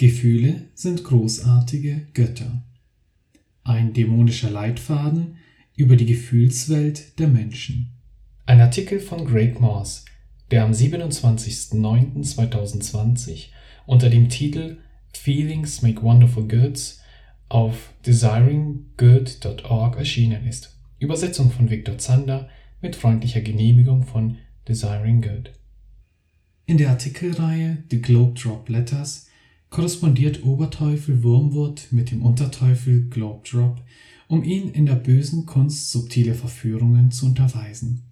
Gefühle sind großartige Götter. Ein dämonischer Leitfaden über die Gefühlswelt der Menschen. Ein Artikel von Greg Morse, der am 27.09.2020 unter dem Titel Feelings Make Wonderful Goods auf desiringgood.org erschienen ist. Übersetzung von Viktor Zander mit freundlicher Genehmigung von Desiring Good. In der Artikelreihe The Globe Drop Letters korrespondiert Oberteufel Wurmwood mit dem Unterteufel Globe Drop, um ihn in der bösen Kunst subtile Verführungen zu unterweisen.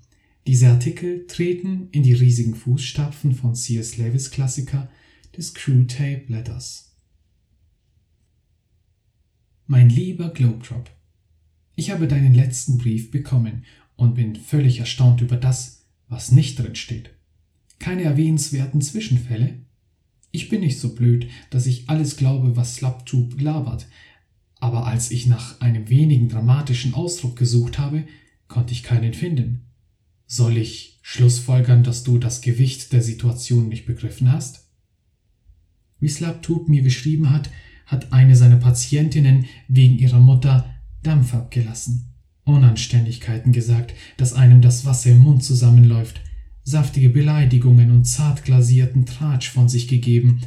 Diese Artikel treten in die riesigen Fußstapfen von C.S. Lewis Klassiker des Screwtape Letters. Mein lieber Globedrop, ich habe deinen letzten Brief bekommen und bin völlig erstaunt über das, was nicht drin steht. Keine erwähnenswerten Zwischenfälle? Ich bin nicht so blöd, dass ich alles glaube, was Slaptube labert, aber als ich nach einem wenigen dramatischen Ausdruck gesucht habe, konnte ich keinen finden. Soll ich schlussfolgern, dass du das Gewicht der Situation nicht begriffen hast? Wie Slaptube mir geschrieben hat, hat eine seiner Patientinnen wegen ihrer Mutter Dampf abgelassen, Unanständigkeiten gesagt, dass einem das Wasser im Mund zusammenläuft, saftige Beleidigungen und zart glasierten Tratsch von sich gegeben.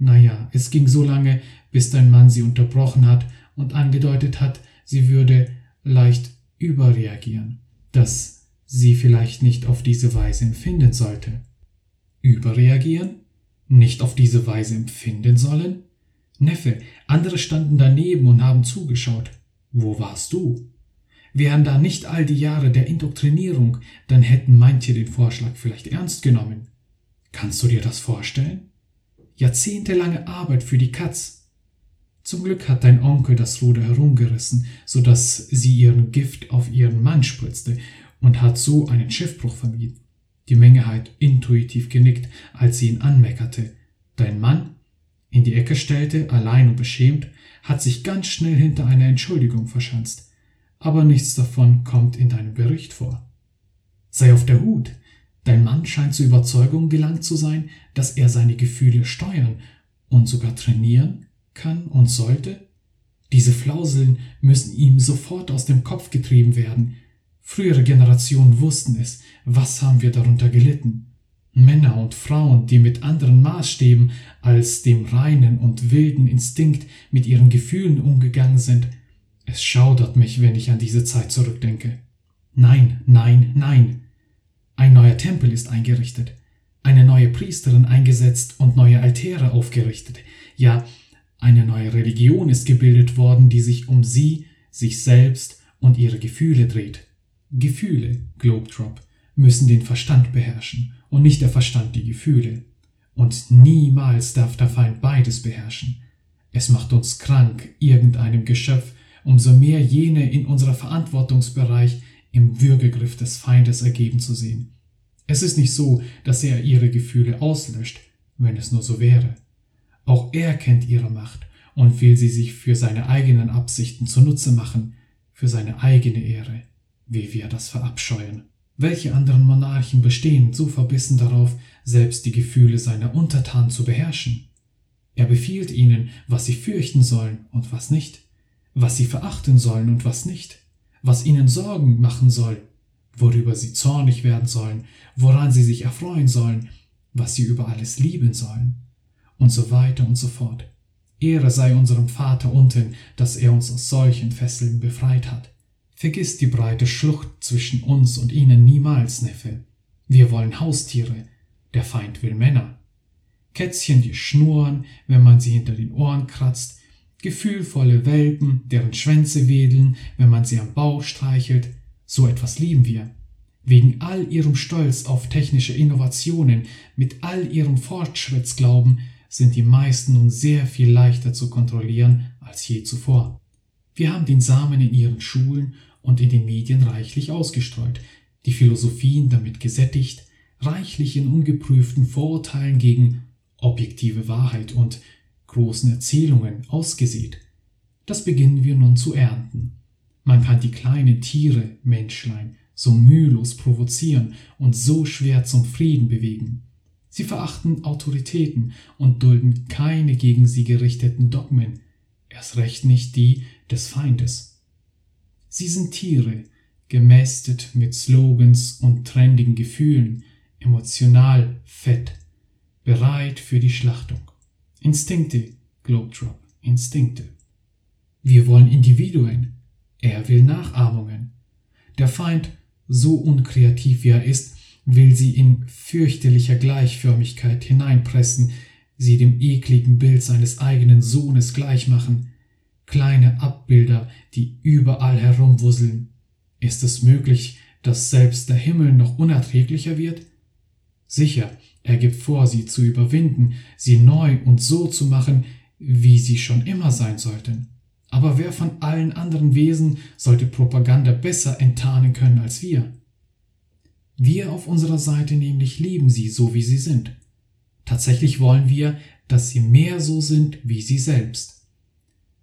Naja, es ging so lange, bis dein Mann sie unterbrochen hat und angedeutet hat, sie würde leicht überreagieren, dass sie vielleicht nicht auf diese Weise empfinden sollte. Überreagieren? Nicht auf diese Weise empfinden sollen? Neffe, andere standen daneben und haben zugeschaut. Wo warst du? Wären da nicht all die Jahre der Indoktrinierung, dann hätten manche den Vorschlag vielleicht ernst genommen. Kannst du dir das vorstellen? Jahrzehntelange Arbeit für die Katz. Zum Glück hat dein Onkel das Ruder herumgerissen, so dass sie ihren Gift auf ihren Mann spritzte und hat so einen Schiffbruch vermieden. Die Menge hat intuitiv genickt, als sie ihn anmeckerte. Dein Mann in die Ecke stellte, allein und beschämt, hat sich ganz schnell hinter einer Entschuldigung verschanzt aber nichts davon kommt in deinem Bericht vor. Sei auf der Hut. Dein Mann scheint zur Überzeugung gelangt zu sein, dass er seine Gefühle steuern und sogar trainieren kann und sollte. Diese Flauseln müssen ihm sofort aus dem Kopf getrieben werden. Frühere Generationen wussten es. Was haben wir darunter gelitten? Männer und Frauen, die mit anderen Maßstäben als dem reinen und wilden Instinkt mit ihren Gefühlen umgegangen sind, es schaudert mich, wenn ich an diese Zeit zurückdenke. Nein, nein, nein. Ein neuer Tempel ist eingerichtet, eine neue Priesterin eingesetzt und neue Altäre aufgerichtet. Ja, eine neue Religion ist gebildet worden, die sich um sie, sich selbst und ihre Gefühle dreht. Gefühle, Globetrop, müssen den Verstand beherrschen und nicht der Verstand die Gefühle. Und niemals darf der Feind beides beherrschen. Es macht uns krank, irgendeinem Geschöpf umso mehr jene in unserer Verantwortungsbereich im Würgegriff des Feindes ergeben zu sehen. Es ist nicht so, dass er ihre Gefühle auslöscht, wenn es nur so wäre. Auch er kennt ihre Macht und will sie sich für seine eigenen Absichten zunutze machen, für seine eigene Ehre, wie wir das verabscheuen. Welche anderen Monarchen bestehen so verbissen darauf, selbst die Gefühle seiner Untertanen zu beherrschen? Er befiehlt ihnen, was sie fürchten sollen und was nicht was sie verachten sollen und was nicht, was ihnen Sorgen machen soll, worüber sie zornig werden sollen, woran sie sich erfreuen sollen, was sie über alles lieben sollen, und so weiter und so fort. Ehre sei unserem Vater unten, dass er uns aus solchen Fesseln befreit hat. Vergiss die breite Schlucht zwischen uns und ihnen niemals, Neffe. Wir wollen Haustiere, der Feind will Männer. Kätzchen, die schnurren, wenn man sie hinter den Ohren kratzt, gefühlvolle Welpen, deren Schwänze wedeln, wenn man sie am Bauch streichelt, so etwas lieben wir. Wegen all ihrem Stolz auf technische Innovationen, mit all ihrem Fortschrittsglauben, sind die meisten nun sehr viel leichter zu kontrollieren als je zuvor. Wir haben den Samen in ihren Schulen und in den Medien reichlich ausgestreut, die Philosophien damit gesättigt, reichlich in ungeprüften Vorurteilen gegen objektive Wahrheit und großen Erzählungen ausgesät. Das beginnen wir nun zu ernten. Man kann die kleinen Tiere, Menschlein, so mühelos provozieren und so schwer zum Frieden bewegen. Sie verachten Autoritäten und dulden keine gegen sie gerichteten Dogmen, erst recht nicht die des Feindes. Sie sind Tiere, gemästet mit Slogans und trendigen Gefühlen, emotional fett, bereit für die Schlachtung. Instinkte, Globetrop, Instinkte. Wir wollen Individuen, er will Nachahmungen. Der Feind, so unkreativ wie er ist, will sie in fürchterlicher Gleichförmigkeit hineinpressen, sie dem ekligen Bild seines eigenen Sohnes gleichmachen, kleine Abbilder, die überall herumwusseln. Ist es möglich, dass selbst der Himmel noch unerträglicher wird? Sicher, er gibt vor, sie zu überwinden, sie neu und so zu machen, wie sie schon immer sein sollten. Aber wer von allen anderen Wesen sollte Propaganda besser enttarnen können als wir? Wir auf unserer Seite nämlich lieben sie so, wie sie sind. Tatsächlich wollen wir, dass sie mehr so sind wie sie selbst.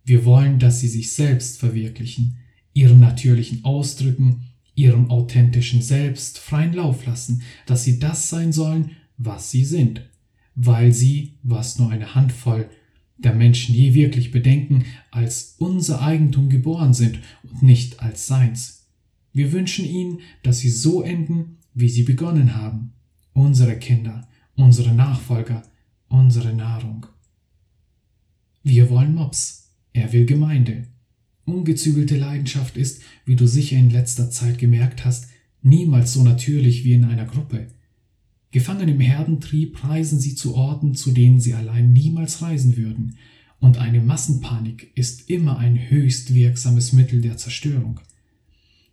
Wir wollen, dass sie sich selbst verwirklichen, ihren natürlichen Ausdrücken, ihrem authentischen Selbst freien Lauf lassen, dass sie das sein sollen, was sie sind, weil sie, was nur eine Handvoll der Menschen je wirklich bedenken, als unser Eigentum geboren sind und nicht als seins. Wir wünschen ihnen, dass sie so enden, wie sie begonnen haben. Unsere Kinder, unsere Nachfolger, unsere Nahrung. Wir wollen Mops, er will Gemeinde. Ungezügelte Leidenschaft ist, wie du sicher in letzter Zeit gemerkt hast, niemals so natürlich wie in einer Gruppe. Gefangen im Herdentrieb reisen sie zu Orten, zu denen sie allein niemals reisen würden, und eine Massenpanik ist immer ein höchst wirksames Mittel der Zerstörung.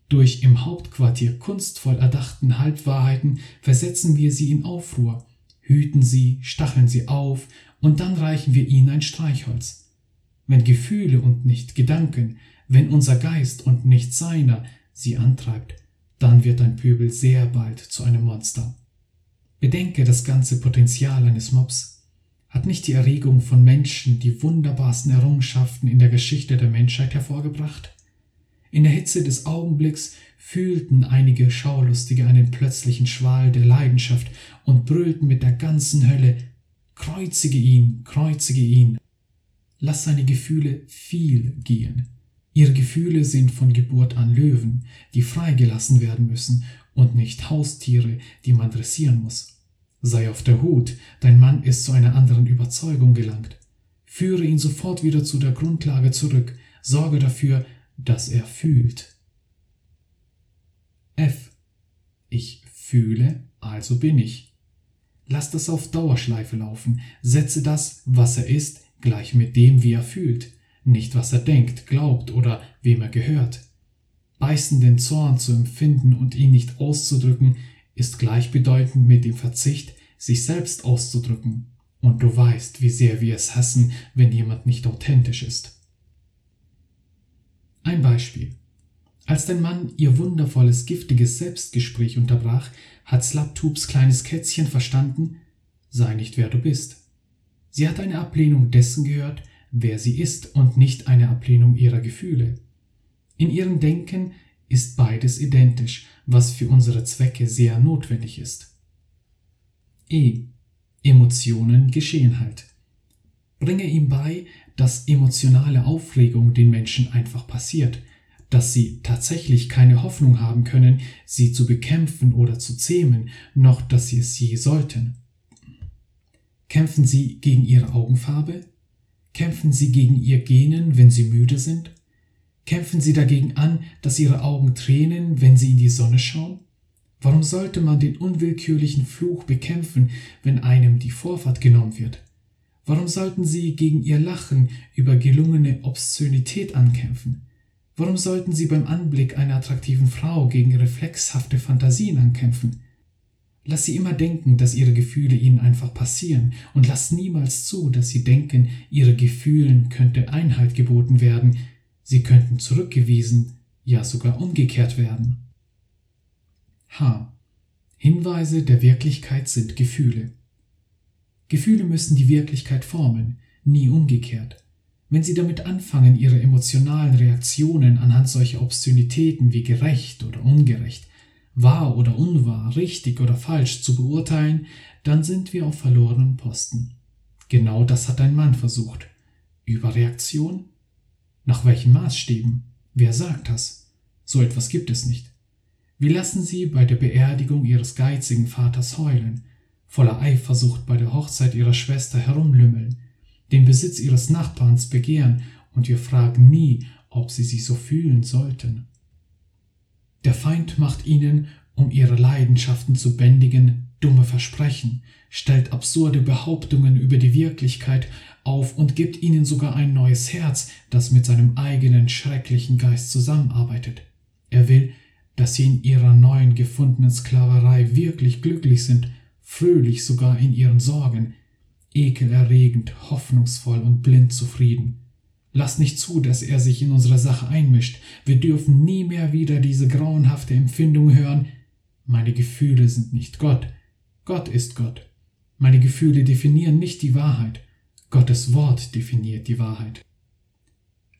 Durch im Hauptquartier kunstvoll erdachten Halbwahrheiten versetzen wir sie in Aufruhr, hüten sie, stacheln sie auf, und dann reichen wir ihnen ein Streichholz. Wenn Gefühle und nicht Gedanken, wenn unser Geist und nicht seiner sie antreibt, dann wird ein Pöbel sehr bald zu einem Monster. Bedenke das ganze Potenzial eines Mobs. Hat nicht die Erregung von Menschen die wunderbarsten Errungenschaften in der Geschichte der Menschheit hervorgebracht? In der Hitze des Augenblicks fühlten einige Schaulustige einen plötzlichen Schwal der Leidenschaft und brüllten mit der ganzen Hölle Kreuzige ihn, kreuzige ihn. Lass seine Gefühle viel gehen. Ihre Gefühle sind von Geburt an Löwen, die freigelassen werden müssen und nicht Haustiere, die man dressieren muss. Sei auf der Hut, dein Mann ist zu einer anderen Überzeugung gelangt. Führe ihn sofort wieder zu der Grundlage zurück, sorge dafür, dass er fühlt. F. Ich fühle, also bin ich. Lass das auf Dauerschleife laufen, setze das, was er ist, gleich mit dem, wie er fühlt, nicht was er denkt, glaubt oder wem er gehört. Beißenden Zorn zu empfinden und ihn nicht auszudrücken, ist gleichbedeutend mit dem Verzicht, sich selbst auszudrücken. Und du weißt, wie sehr wir es hassen, wenn jemand nicht authentisch ist. Ein Beispiel. Als dein Mann ihr wundervolles, giftiges Selbstgespräch unterbrach, hat Slaptubs kleines Kätzchen verstanden, sei nicht wer du bist. Sie hat eine Ablehnung dessen gehört, wer sie ist und nicht eine Ablehnung ihrer Gefühle. In ihrem Denken ist beides identisch, was für unsere Zwecke sehr notwendig ist. E. Emotionen geschehen halt. Bringe ihm bei, dass emotionale Aufregung den Menschen einfach passiert, dass sie tatsächlich keine Hoffnung haben können, sie zu bekämpfen oder zu zähmen, noch dass sie es je sollten. Kämpfen sie gegen ihre Augenfarbe? Kämpfen sie gegen ihr Genen, wenn sie müde sind? Kämpfen sie dagegen an, dass ihre Augen tränen, wenn sie in die Sonne schauen? Warum sollte man den unwillkürlichen Fluch bekämpfen, wenn einem die Vorfahrt genommen wird? Warum sollten sie gegen ihr Lachen über gelungene Obszönität ankämpfen? Warum sollten sie beim Anblick einer attraktiven Frau gegen reflexhafte Fantasien ankämpfen? Lass sie immer denken, dass ihre Gefühle ihnen einfach passieren und lass niemals zu, dass sie denken, ihre Gefühlen könnte Einhalt geboten werden, Sie könnten zurückgewiesen, ja sogar umgekehrt werden. H. Hinweise der Wirklichkeit sind Gefühle. Gefühle müssen die Wirklichkeit formen, nie umgekehrt. Wenn Sie damit anfangen, Ihre emotionalen Reaktionen anhand solcher Obszönitäten wie gerecht oder ungerecht, wahr oder unwahr, richtig oder falsch zu beurteilen, dann sind wir auf verlorenem Posten. Genau das hat ein Mann versucht. Überreaktion? Nach welchen Maßstäben? Wer sagt das? So etwas gibt es nicht. Wir lassen sie bei der Beerdigung ihres geizigen Vaters heulen, voller Eifersucht bei der Hochzeit ihrer Schwester herumlümmeln, den Besitz ihres Nachbarns begehren, und wir fragen nie, ob sie sich so fühlen sollten. Der Feind macht ihnen, um ihre Leidenschaften zu bändigen, dumme Versprechen, stellt absurde Behauptungen über die Wirklichkeit auf und gibt ihnen sogar ein neues Herz, das mit seinem eigenen schrecklichen Geist zusammenarbeitet. Er will, dass sie in ihrer neuen gefundenen Sklaverei wirklich glücklich sind, fröhlich sogar in ihren Sorgen, ekelerregend, hoffnungsvoll und blind zufrieden. Lass nicht zu, dass er sich in unsere Sache einmischt. Wir dürfen nie mehr wieder diese grauenhafte Empfindung hören. Meine Gefühle sind nicht Gott. Gott ist Gott. Meine Gefühle definieren nicht die Wahrheit. Gottes Wort definiert die Wahrheit.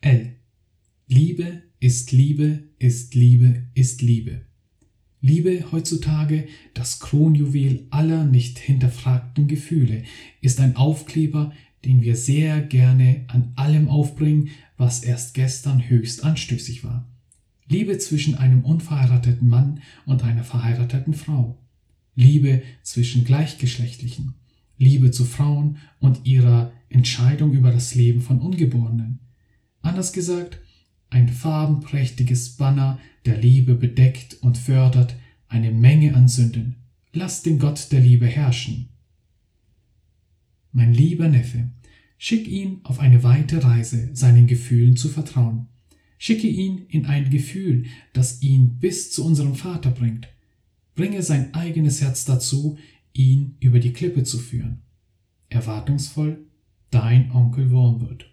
L. Liebe ist Liebe, ist Liebe, ist Liebe. Liebe heutzutage, das Kronjuwel aller nicht hinterfragten Gefühle, ist ein Aufkleber, den wir sehr gerne an allem aufbringen, was erst gestern höchst anstößig war. Liebe zwischen einem unverheirateten Mann und einer verheirateten Frau. Liebe zwischen Gleichgeschlechtlichen. Liebe zu Frauen und ihrer Entscheidung über das Leben von Ungeborenen. Anders gesagt, ein farbenprächtiges Banner der Liebe bedeckt und fördert eine Menge an Sünden. Lass den Gott der Liebe herrschen. Mein lieber Neffe, schick ihn auf eine weite Reise, seinen Gefühlen zu vertrauen. Schicke ihn in ein Gefühl, das ihn bis zu unserem Vater bringt. Bringe sein eigenes Herz dazu, ihn über die Klippe zu führen. Erwartungsvoll, dein Onkel Wormwood.